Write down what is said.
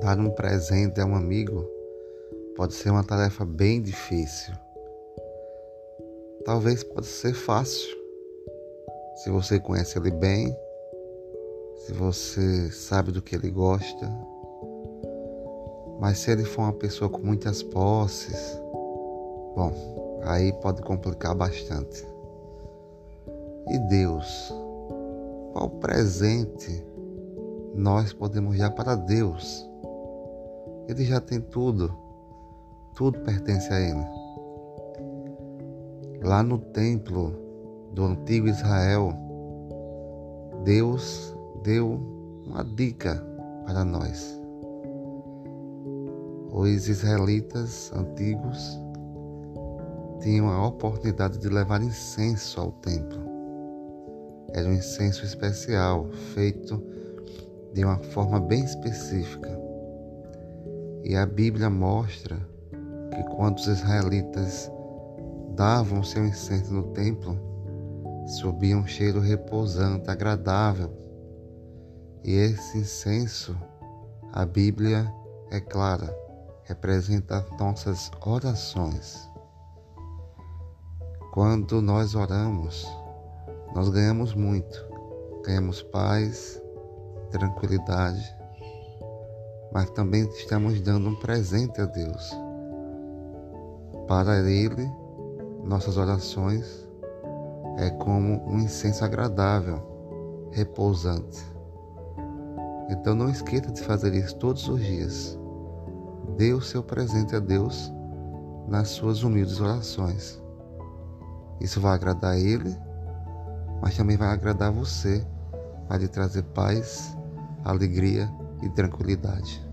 Dar um presente a um amigo pode ser uma tarefa bem difícil. Talvez possa ser fácil. Se você conhece ele bem, se você sabe do que ele gosta. Mas se ele for uma pessoa com muitas posses, bom, aí pode complicar bastante. E Deus? Qual presente nós podemos dar para Deus? Ele já tem tudo, tudo pertence a Ele. Lá no templo do antigo Israel, Deus deu uma dica para nós. Os israelitas antigos tinham a oportunidade de levar incenso ao templo. Era um incenso especial, feito de uma forma bem específica. E a Bíblia mostra que quando os israelitas davam seu incenso no templo, subia um cheiro repousante, agradável e esse incenso, a Bíblia é clara, representa nossas orações. Quando nós oramos, nós ganhamos muito. Ganhamos paz, tranquilidade, mas também estamos dando um presente a Deus. Para Ele, nossas orações é como um incenso agradável, repousante. Então não esqueça de fazer isso todos os dias. Dê o seu presente a Deus nas suas humildes orações. Isso vai agradar Ele, mas também vai agradar você, vai lhe trazer paz, alegria e tranquilidade.